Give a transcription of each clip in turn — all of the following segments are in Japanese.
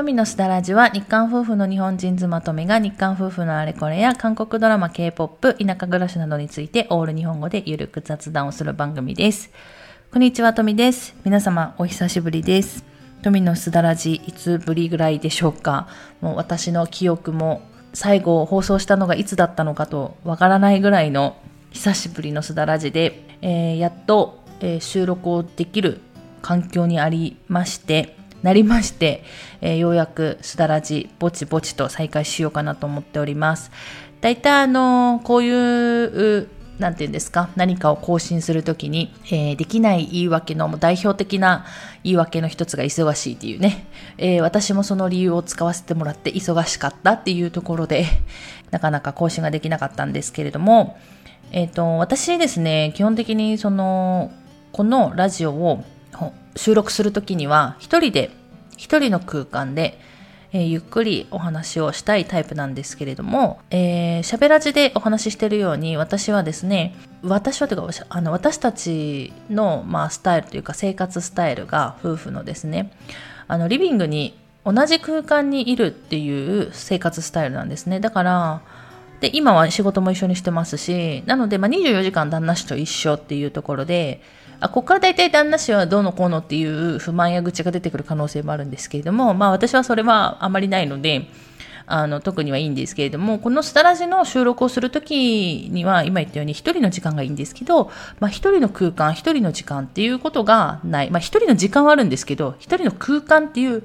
富のすだらじは日韓夫婦の日本人妻とめが日韓夫婦のあれこれや韓国ドラマ、K-POP、田舎暮らしなどについてオール日本語でゆるく雑談をする番組です。こんにちは、富です。皆様お久しぶりです。富のすだらじいつぶりぐらいでしょうか。もう私の記憶も最後放送したのがいつだったのかとわからないぐらいの久しぶりのすだらじで、えーやっと、えー収録をできる環境にありまして、なりまして、えーようやくすだらじぼちぼちと再開しようかなと思っております。大体あのこういう、うなんていうんですか、何かを更新するときに、えーできない言い訳の代表的な言い訳の一つが忙しいっていうね、えー私もその理由を使わせてもらって忙しかったっていうところで、なかなか更新ができなかったんですけれども、えっ、と、私ですね、基本的にその、このラジオを収録するときには、一人で、一人の空間で、えーゆっくりお話をしたいタイプなんですけれども、えー、喋らじでお話ししてるように、私はですね、私はというか、あの、私たちの、まあ、スタイルというか、生活スタイルが、夫婦のですね、あの、リビングに同じ空間にいるっていう生活スタイルなんですね。だから、で、今は仕事も一緒にしてますし、なので、まあ、24時間旦那氏と一緒っていうところで、あ、ここから大体旦那氏はどうのこうのっていう不満や愚痴が出てくる可能性もあるんですけれども、まあ私はそれはあまりないので、あの、特にはいいんですけれども、このスタラジの収録をするときには、今言ったように一人の時間がいいんですけど、まあ一人の空間、一人の時間っていうことがない。まあ一人の時間はあるんですけど、一人の空間っていう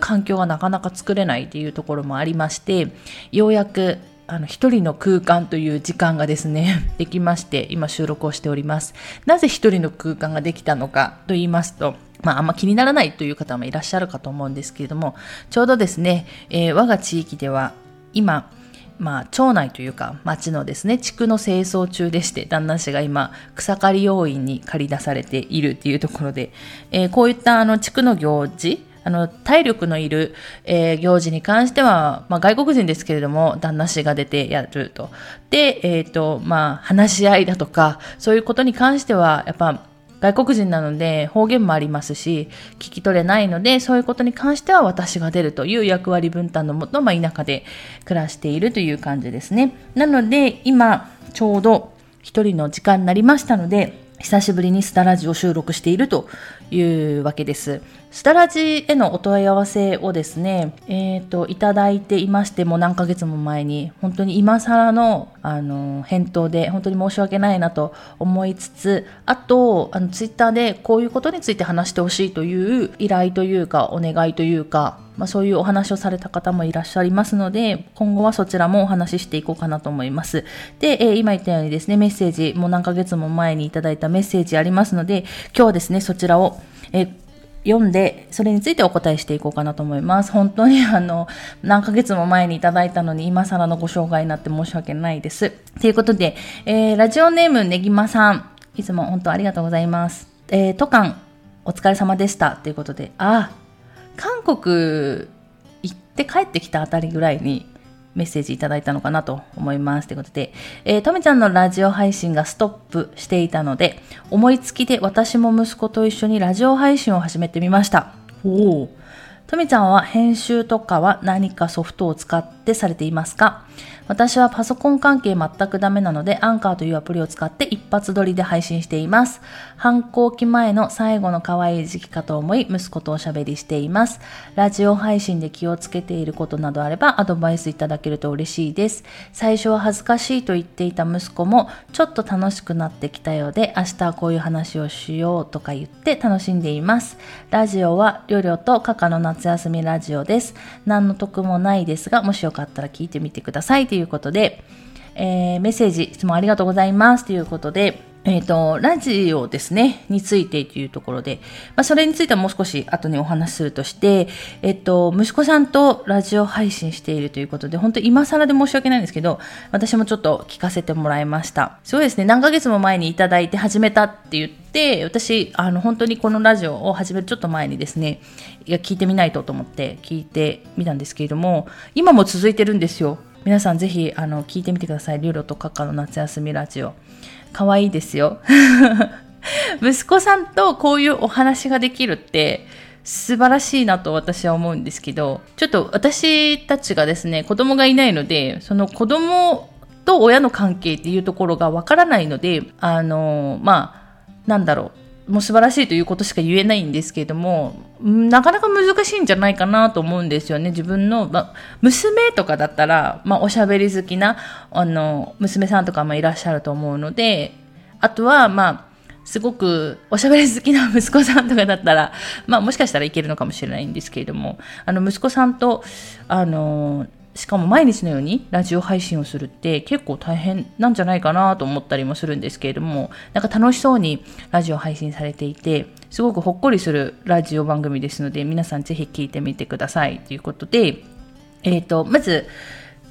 環境がなかなか作れないっていうところもありまして、ようやくあの、一人の空間という時間がですね、できまして、今収録をしております。なぜ一人の空間ができたのかと言いますと、まあ、あんま気にならないという方もいらっしゃるかと思うんですけれども、ちょうどですね、えー我が地域では、今、まあ、町内というか、町のですね、地区の清掃中でして、旦那氏が今、草刈り要員に借り出されているっていうところで、えーこういったあの、地区の行事、あの、体力のいる、えー行事に関しては、まあ、外国人ですけれども、旦那氏が出てやると。で、えっ、と、まあ、話し合いだとか、そういうことに関しては、やっぱ、外国人なので方言もありますし、聞き取れないので、そういうことに関しては私が出るという役割分担のもと、まあ、田舎で暮らしているという感じですね。なので、今、ちょうど一人の時間になりましたので、久しぶりにスタラジを収録しているというわけです。スタラジへのお問い合わせをですね、えっ、と、いただいていまして、も何ヶ月も前に、本当に今更の、あの、返答で、本当に申し訳ないなと思いつつ、あと、あの、ツイッターでこういうことについて話してほしいという依頼というか、お願いというか、まあ、そういうお話をされた方もいらっしゃいますので、今後はそちらもお話ししていこうかなと思います。で、えー今言ったようにですね、メッセージ、もう何ヶ月も前にいただいたメッセージありますので、今日はですね、そちらを、え読んで、それについてお答えしていこうかなと思います。本当にあの、何ヶ月も前にいただいたのに、今更のご紹介になって申し訳ないです。ということで、えーラジオネームねぎまさん、いつも本当ありがとうございます。えー、都館、お疲れ様でした。ということで、あ、韓国行って帰ってきたあたりぐらいにメッセージいただいたのかなと思います。ということで、えー、とめちゃんのラジオ配信がストップしていたので、思いつきで私も息子と一緒にラジオ配信を始めてみました。おお。とめちゃんは編集とかは何かソフトを使ってされていますか？私はパソコン関係全くダメなので、アンカーというアプリを使って一発撮りで配信しています。反抗期前の最後の可愛い時期かと思い、息子とおしゃべりしています。ラジオ配信で気をつけていることなどあれば、アドバイスいただけると嬉しいです。最初は恥ずかしいと言っていた息子も、ちょっと楽しくなってきたようで、明日はこういう話をしようとか言って楽しんでいます。ラジオは、りょりょとカカの夏休みラジオです。何の得もないですが、もしよかったら聞いてみてくださいといういうことで、えーメッセージ、質問ありがとうございますということで、えっ、と、ラジオですね、についてというところで、まあ、それについてはもう少し後にお話しするとして、えっ、と、息子さんとラジオ配信しているということで、本当今更で申し訳ないんですけど、私もちょっと聞かせてもらいました。すごいですね、何ヶ月も前にいただいて始めたって言って、私、あの、本当にこのラジオを始めるちょっと前にですね、いや、聞いてみないとと思って聞いてみたんですけれども、今も続いてるんですよ。皆さんぜひ、あの、聞いてみてください。リュロとカカの夏休みラジオ。可愛いですよ。息子さんとこういうお話ができるって、素晴らしいなと私は思うんですけど、ちょっと私たちがですね、子供がいないので、その子供と親の関係っていうところがわからないので、あの、まあ、なんだろう、もう素晴らしいということしか言えないんですけれども、なかなか難しいんじゃないかなと思うんですよね。自分の、ま、娘とかだったら、まあ、おしゃべり好きな、あの、娘さんとかもいらっしゃると思うので、あとは、まあ、すごくおしゃべり好きな 息子さんとかだったら、まあもしかしたらいけるのかもしれないんですけれども、あの息子さんと、あの、しかも毎日のようにラジオ配信をするって結構大変なんじゃないかなと思ったりもするんですけれども、なんか楽しそうにラジオ配信されていて、すごくほっこりするラジオ番組ですので、皆さんぜひ聞いてみてください。ということで、えっ、ー、と、まず、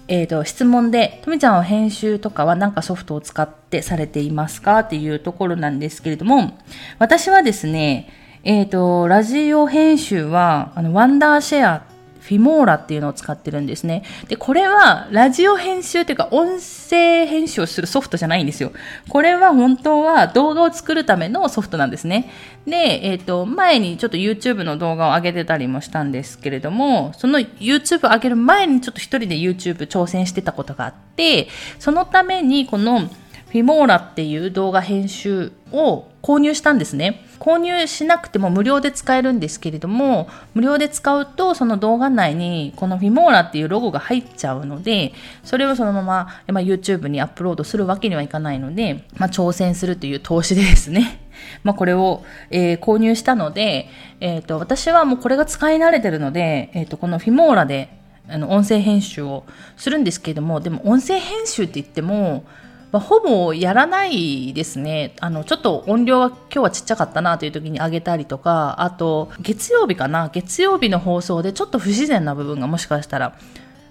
えっ、ー、と、質問で、とみちゃんは編集とかは何かソフトを使ってされていますか？っていうところなんですけれども、私はですね、えっ、ー、と、ラジオ編集は、あの、ワンダーシェアフィモーラっていうのを使ってるんですね。で、これはラジオ編集っていうか音声編集をするソフトじゃないんですよ。これは本当は動画を作るためのソフトなんですね。で、えっ、ー、と、前にちょっと YouTube の動画を上げてたりもしたんですけれども、その YouTube 上げる前にちょっと一人で YouTube 挑戦してたことがあって、そのためにこのフィモーラっていう動画編集を購入したんですね。購入しなくても無料で使えるんですけれども、無料で使うとその動画内にこのフィモーラっていうロゴが入っちゃうので、それをそのまま、ま YouTube にアップロードするわけにはいかないので、まあ、挑戦するという投資でですね。まあ、これを、えー、購入したので、えっ、ー、と、私はもうこれが使い慣れてるので、えっ、ー、と、このフィモーラであの音声編集をするんですけれども、でも音声編集って言っても、まあ、ほぼやらないですね。あの、ちょっと音量が今日はちっちゃかったなという時に上げたりとか、あと、月曜日かな月曜日の放送でちょっと不自然な部分がもしかしたら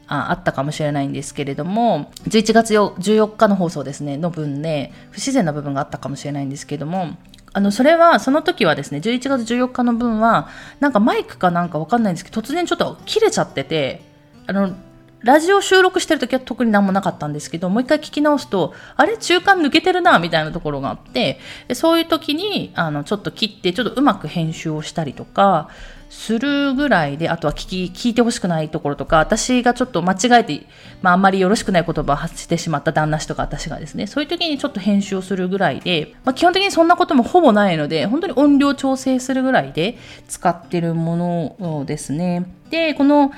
ああったかもしれないんですけれども、11月14日の放送ですね、の分で、不自然な部分があったかもしれないんですけども、あの、それは、その時はですね、11月14日の分は、なんかマイクかなんかわかんないんですけど、突然ちょっと切れちゃってて、あの、ラジオ収録してる時は特に何もなかったんですけど、もう一回聞き直すと、あれ？中間抜けてるな、みたいなところがあって、そういう時に、あの、ちょっと切って、ちょっとうまく編集をしたりとか、するぐらいで、あとは聞き、聞いてほしくないところとか、私がちょっと間違えて、まああんまりよろしくない言葉を発してしまった旦那氏とか私がですね、そういう時にちょっと編集をするぐらいで、まあ基本的にそんなこともほぼないので、本当に音量調整するぐらいで使ってるものですね。で、この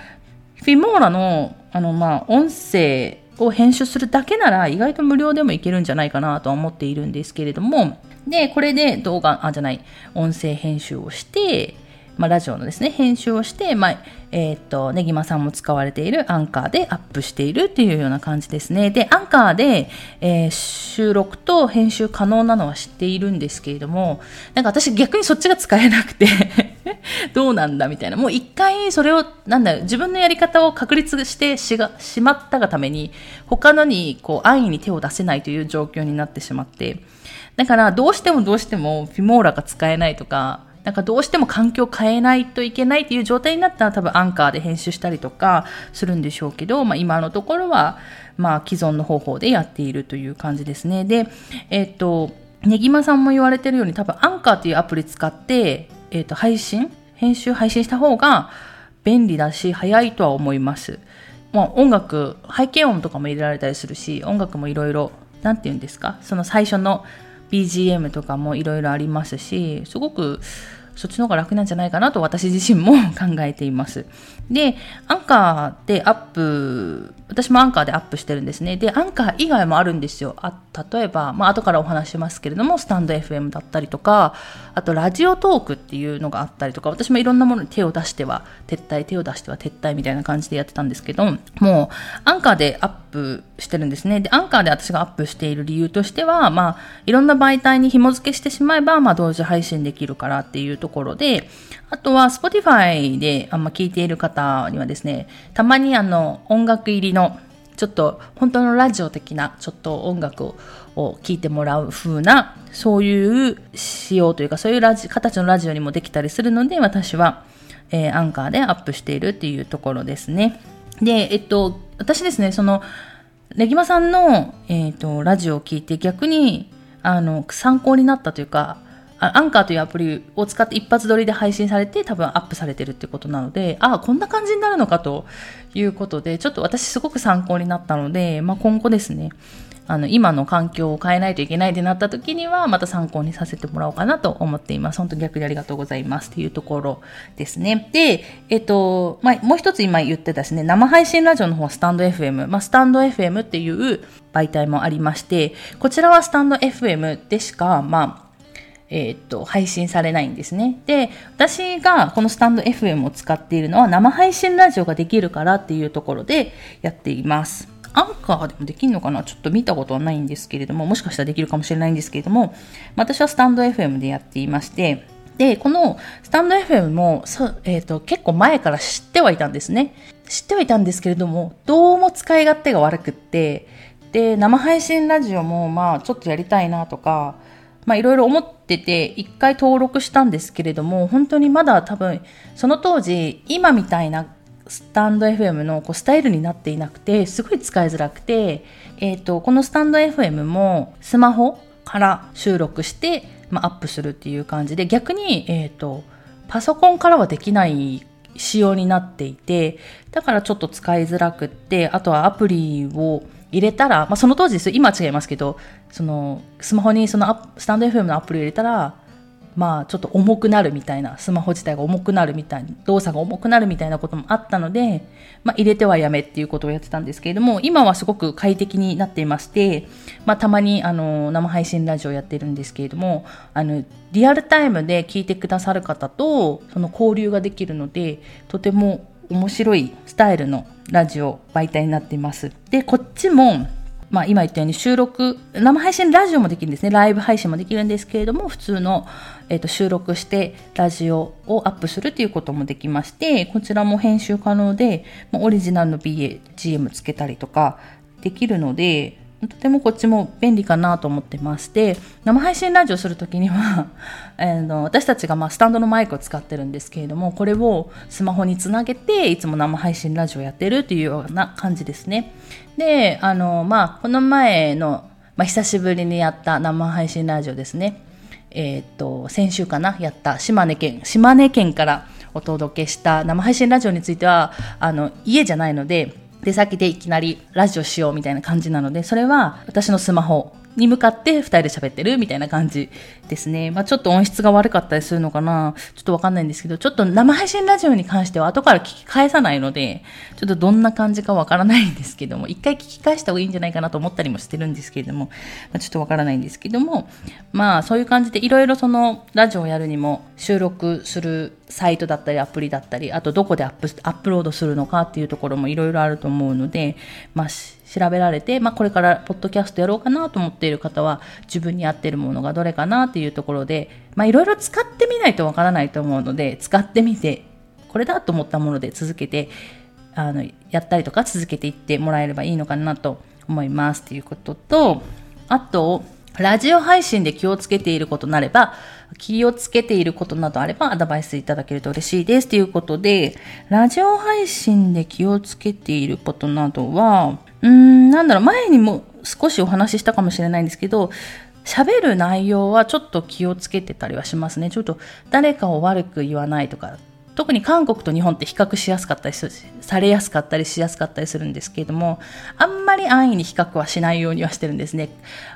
フィモーラの、あの、まあ、音声を編集するだけなら意外と無料でもいけるんじゃないかなとは思っているんですけれども、で、これで動画、あ、じゃない、音声編集をして、まあ、ラジオのですね、編集をして、まあ、えっ、と、ねぎまさんも使われているアンカーでアップしているっていうような感じですね。で、アンカーで、えー、収録と編集可能なのは知っているんですけれども、なんか私逆にそっちが使えなくて どうなんだみたいな。もう一回それを、なんだ自分のやり方を確立してしがしまったがために、他のにこう安易に手を出せないという状況になってしまって、だからどうしてもどうしてもフィモーラが使えないとか、なんかどうしても環境を変えないといけないっていう状態になったら多分アンカーで編集したりとかするんでしょうけど、まあ今のところは、まあ既存の方法でやっているという感じですね。で、えっ、と、ねぎまさんも言われてるように多分アンカーっていうアプリ使って、えっ、と、配信編集配信した方が便利だし早いとは思います。まあ音楽、背景音とかも入れられたりするし、音楽もいろいろ、なんて言うんですか？その最初の BGM とかもいろいろありますし、すごくそっちの方が楽なんじゃないかなと私自身も 考えています。で、アンカーでアップ、私もアンカーでアップしてるんですね。で、アンカー以外もあるんですよ。あ例えば、まあ後からお話しますけれども、スタンド FM だったりとか、あとラジオトークっていうのがあったりとか、私もいろんなものに手を出しては撤退、手を出しては撤退みたいな感じでやってたんですけど、もうアンカーでアッププしてるんですね。で、アンカーで私がアップしている理由としては、まあ、いろんな媒体に紐付けしてしまえば、まあ同時配信できるからっていうところで、あとは Spotify であんま聞いている方にはですね、たまにあの音楽入りのちょっと本当のラジオ的なちょっと音楽を聴いてもらう風なそういう仕様というかそういうラジ形のラジオにもできたりするので私は、えー、アンカーでアップしているっていうところですね。で、えっと、私ですね、その、レギマさんの、えっと、ラジオを聞いて逆にあの参考になったというかアンカーというアプリを使って一発撮りで配信されて多分アップされてるってことなので、ああ、こんな感じになるのかということで、ちょっと私すごく参考になったので、まあ、今後ですね、あの、今の環境を変えないといけないってなった時には、また参考にさせてもらおうかなと思っています。本当逆にありがとうございますっていうところですね。で、えっと、まあ、もう一つ今言ってたですね、生配信ラジオの方はスタンド FM。まあ、スタンド FM っていう媒体もありまして、こちらはスタンド FM でしか、まあ、えっと、配信されないんですね。で、私がこのスタンド FM を使っているのは生配信ラジオができるからっていうところでやっています。アンカーでもできるのかな？ちょっと見たことはないんですけれども、もしかしたらできるかもしれないんですけれども、私はスタンド FM でやっていまして、で、このスタンド FM も、えっ、ー、と、結構前から知ってはいたんですね。知ってはいたんですけれども、どうも使い勝手が悪くって、で、生配信ラジオも、まあ、ちょっとやりたいなとか、まあ、いろいろ思ってて、一回登録したんですけれども、本当にまだ多分、その当時、今みたいなスタンド FM のこうスタイルになっていなくて、すごい使いづらくて、えっ、ー、と、このスタンド FM もスマホから収録して、まあ、アップするっていう感じで、逆に、えっ、ー、と、パソコンからはできない仕様になっていて、だからちょっと使いづらくって、あとはアプリを入れたら、まあ、その当時です。今は違いますけど、その、スマホにそのスタンド FM のアプリを入れたら、まあちょっと重くなるみたいな、スマホ自体が重くなるみたいな、動作が重くなるみたいなこともあったので、まあ入れてはやめっていうことをやってたんですけれども、今はすごく快適になっていまして、まあたまにあの生配信ラジオやってるんですけれども、あのリアルタイムで聞いてくださる方とその交流ができるので、とても面白いスタイルのラジオ媒体になっています。で、こっちもまあ、今言ったように収録、生配信ラジオもできるんですね。ライブ配信もできるんですけれども、普通の、えー、と収録してラジオをアップするということもできまして、こちらも編集可能で、まあ、オリジナルの BGM つけたりとかできるので、とてもこっちも便利かなと思ってまして、生配信ラジオするときには えの、私たちがまあスタンドのマイクを使ってるんですけれども、これをスマホにつなげて、いつも生配信ラジオやってるっていうような感じですね。で、あの、まあ、この前の、まあ、久しぶりにやった生配信ラジオですね。えっ、と、先週かな、やった島根県、島根県からお届けした生配信ラジオについては、あの、家じゃないので、出先でいきなりラジオしようみたいな感じなので、それは私のスマホに向かって二人で喋ってるみたいな感じですね。まあちょっと音質が悪かったりするのかなちょっとわかんないんですけど、ちょっと生配信ラジオに関しては後から聞き返さないので、ちょっとどんな感じかわからないんですけども、一回聞き返した方がいいんじゃないかなと思ったりもしてるんですけれども、まあ、ちょっとわからないんですけども、まあそういう感じでいろいろそのラジオをやるにも収録するサイトだったりアプリだったり、あとどこでアップアップロードするのかっていうところもいろいろあると思うので、まあ調べられて、まあ、これからポッドキャストやろうかなと思っている方は自分に合ってるものがどれかなっていうところで、いろいろ使ってみないとわからないと思うので使ってみてこれだと思ったもので続けてあのやったりとか続けていってもらえればいいのかなと思いますということとあとラジオ配信で気をつけていることなれば、気をつけていることなどあればアドバイスいただけると嬉しいですということで、ラジオ配信で気をつけていることなどは、うん、なんだろう、前にも少しお話ししたかもしれないんですけど、喋る内容はちょっと気をつけてたりはしますね。ちょっと誰かを悪く言わないとか、特に韓国と日本って比較しやすかったりされやすかったりしやすかったりするんですけれども、あんまり安易に比較はしないようにはしてるんですね。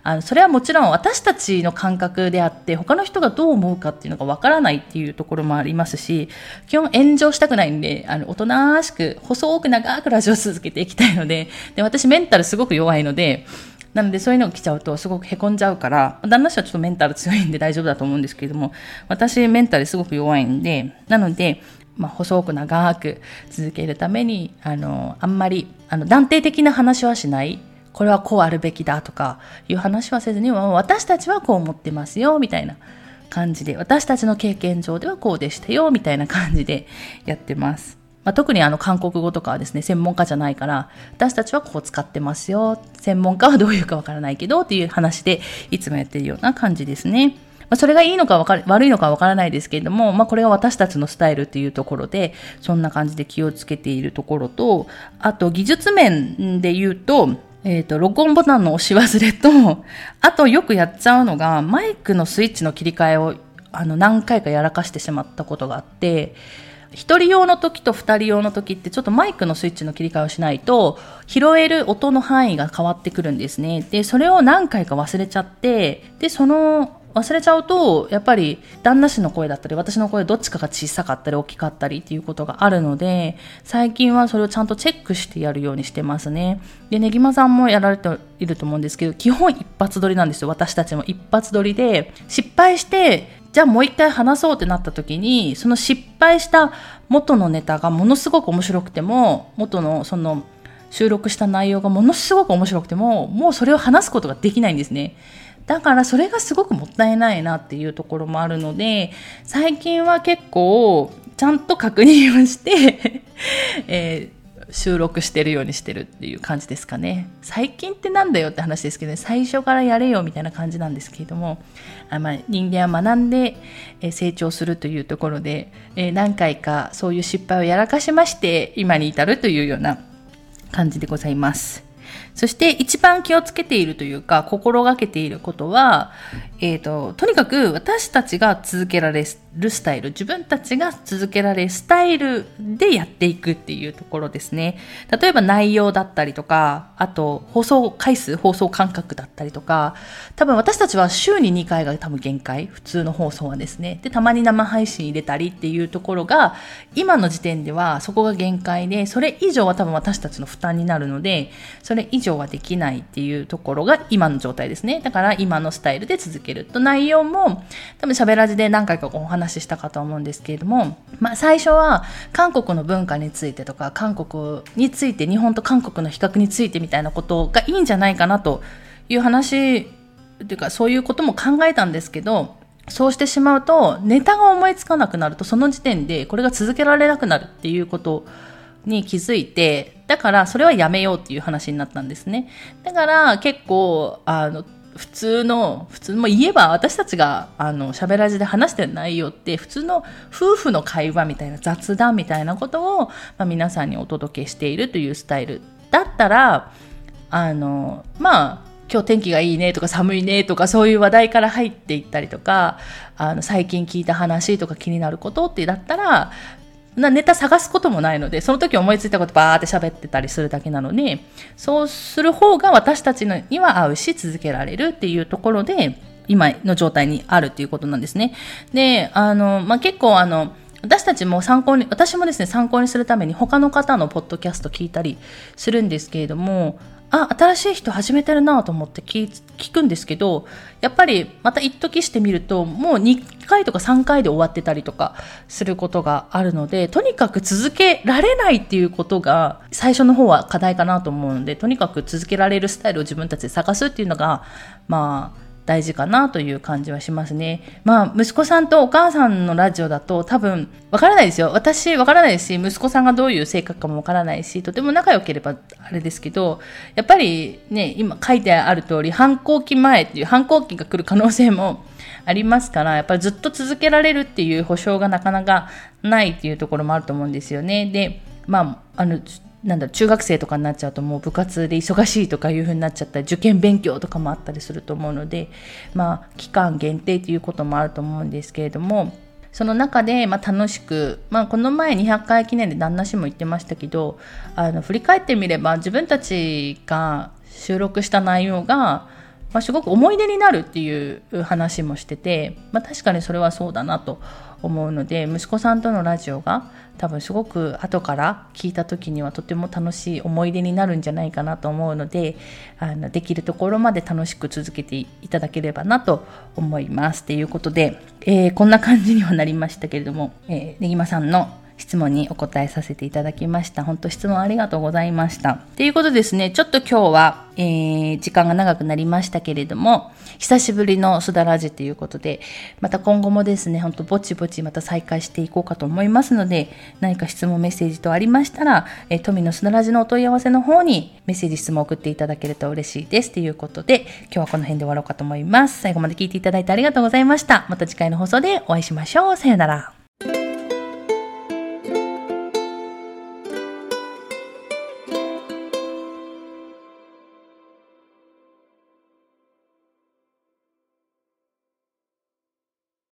あの、それはもちろん私たちの感覚であって、他の人がどう思うかっていうのがわからないっていうところもありますし、基本炎上したくないんで、あの、おとなしく、細く長くラジオを続けていきたいので、で、私メンタルすごく弱いので、なのでそういうのが来ちゃうとすごく凹んじゃうから、旦那氏はちょっとメンタル強いんで大丈夫だと思うんですけれども、私メンタルすごく弱いんで、なので、まあ、細く長く続けるために、あの、あんまり、あの、断定的な話はしない。これはこうあるべきだとかいう話はせずに、私たちはこう思ってますよ、みたいな感じで、私たちの経験上ではこうでしたよ、みたいな感じでやってます。まあ、特にあの韓国語とかはですね、専門家じゃないから、私たちはこう使ってますよ。専門家はどういうかわからないけどっていう話でいつもやってるような感じですね。まあ、それがいいのかか悪いのかわからないですけれども、まあ、これが私たちのスタイルっていうところで、そんな感じで気をつけているところと、あと技術面で言うと、えっ、ー、と、録音ボタンの押し忘れと、あとよくやっちゃうのが、マイクのスイッチの切り替えをあの何回かやらかしてしまったことがあって1人用の時と2人用の時ってちょっとマイクのスイッチの切り替えをしないと拾える音の範囲が変わってくるんですね。で、それを何回か忘れちゃって、で、その忘れちゃうと、やっぱり旦那氏の声だったり、私の声どっちかが小さかったり大きかったりっていうことがあるので、最近はそれをちゃんとチェックしてやるようにしてますね。で、ねぎまさんもやられていると思うんですけど、基本一発撮りなんですよ。私たちも一発撮りで、失敗して、じゃあもう一回話そうってなった時に、その失敗した元のネタがものすごく面白くても、元のその収録した内容がものすごく面白くても、もうそれを話すことができないんですね。だからそれがすごくもったいないなっていうところもあるので、最近は結構ちゃんと確認をして えー、収録してるようにしてるっていう感じですかね。最近ってなんだよって話ですけどね、最初からやれよみたいな感じなんですけれども、あまあ、人間は学んで、成長するというところで、何回かそういう失敗をやらかしまして、今に至るというような感じでございます。そして一番気をつけているというか、心がけていることは、えっ、ー、と、とにかく私たちが続けられるスタイル、自分たちが続けられるスタイルでやっていくっていうところですね。例えば内容だったりとか、あと放送回数、放送間隔だったりとか、多分私たちは週に2回が多分限界、普通の放送はですね。で、たまに生配信入れたりっていうところが、今の時点ではそこが限界で、それ以上は多分私たちの負担になるので、それ以上はできないっていうところが今の状態ですね。だから今のスタイルで続けると内容も多分喋らじで何回かお話ししたかと思うんですけれども、まあ最初は韓国の文化についてとか韓国について日本と韓国の比較についてみたいなことがいいんじゃないかなという話っていうかそういうことも考えたんですけどそうしてしまうとネタが思いつかなくなるとその時点でこれが続けられなくなるっていうことに気づいて、だからそれはやめようっていう話になったんですね。だから結構、あの、普通の、普通も言えば私たちが、あの、喋らじで話してる内容って、普通の夫婦の会話みたいな雑談みたいなことを、まあ、皆さんにお届けしているというスタイルだったら、あの、まあ、今日天気がいいねとか寒いねとかそういう話題から入っていったりとか、あの、最近聞いた話とか気になることってだったら、なネタ探すこともないので、その時思いついたことバーって喋ってたりするだけなので、そうする方が私たちには合うし続けられるっていうところで、今の状態にあるっていうことなんですね。で、あの、まあ、結構あの、私たちも参考に、私もですね、参考にするために他の方のポッドキャスト聞いたりするんですけれども、あ、新しい人始めてるなと思って聞聞くんですけど、やっぱりまた一時してみると、もう2回とか3回で終わってたりとかすることがあるので、とにかく続けられないっていうことが最初の方は課題かなと思うので、とにかく続けられるスタイルを自分たちで探すっていうのが、まあ、大事かなという感じはしますね。まあ、息子さんとお母さんのラジオだと多分、わからないですよ。私、わからないし、息子さんがどういう性格かもわからないし、とても仲良ければあれですけど、やっぱりね、今書いてある通り、反抗期前っていう反抗期が来る可能性もありますから、やっぱりずっと続けられるっていう保証がなかなかないっていうところもあると思うんですよね。で、まあ、あの、なんだ中学生とかになっちゃうともう部活で忙しいとかいう風になっちゃったり受験勉強とかもあったりすると思うのでまあ期間限定ということもあると思うんですけれどもその中で、まあ、楽しく、まあ、この前200回記念で旦那氏も言ってましたけどあの振り返ってみれば自分たちが収録した内容が、まあ、すごく思い出になるっていう話もしてて、まあ、確かにそれはそうだなと思うので息子さんとのラジオが多分すごく後から聞いた時にはとても楽しい思い出になるんじゃないかなと思うのであのできるところまで楽しく続けていただければなと思います。ということで、えー、こんな感じにはなりましたけれども、えー、ねぎまさんの質問にお答えさせていただきました。本当質問ありがとうございました。ということですね、ちょっと今日は、えー、時間が長くなりましたけれども、久しぶりのすだらじということで、また今後もですね、ほんとぼちぼちまた再開していこうかと思いますので、何か質問メッセージとありましたら、えー、富のすだらじのお問い合わせの方にメッセージ質問を送っていただけると嬉しいです。ということで、今日はこの辺で終わろうかと思います。最後まで聞いていただいてありがとうございました。また次回の放送でお会いしましょう。さよなら。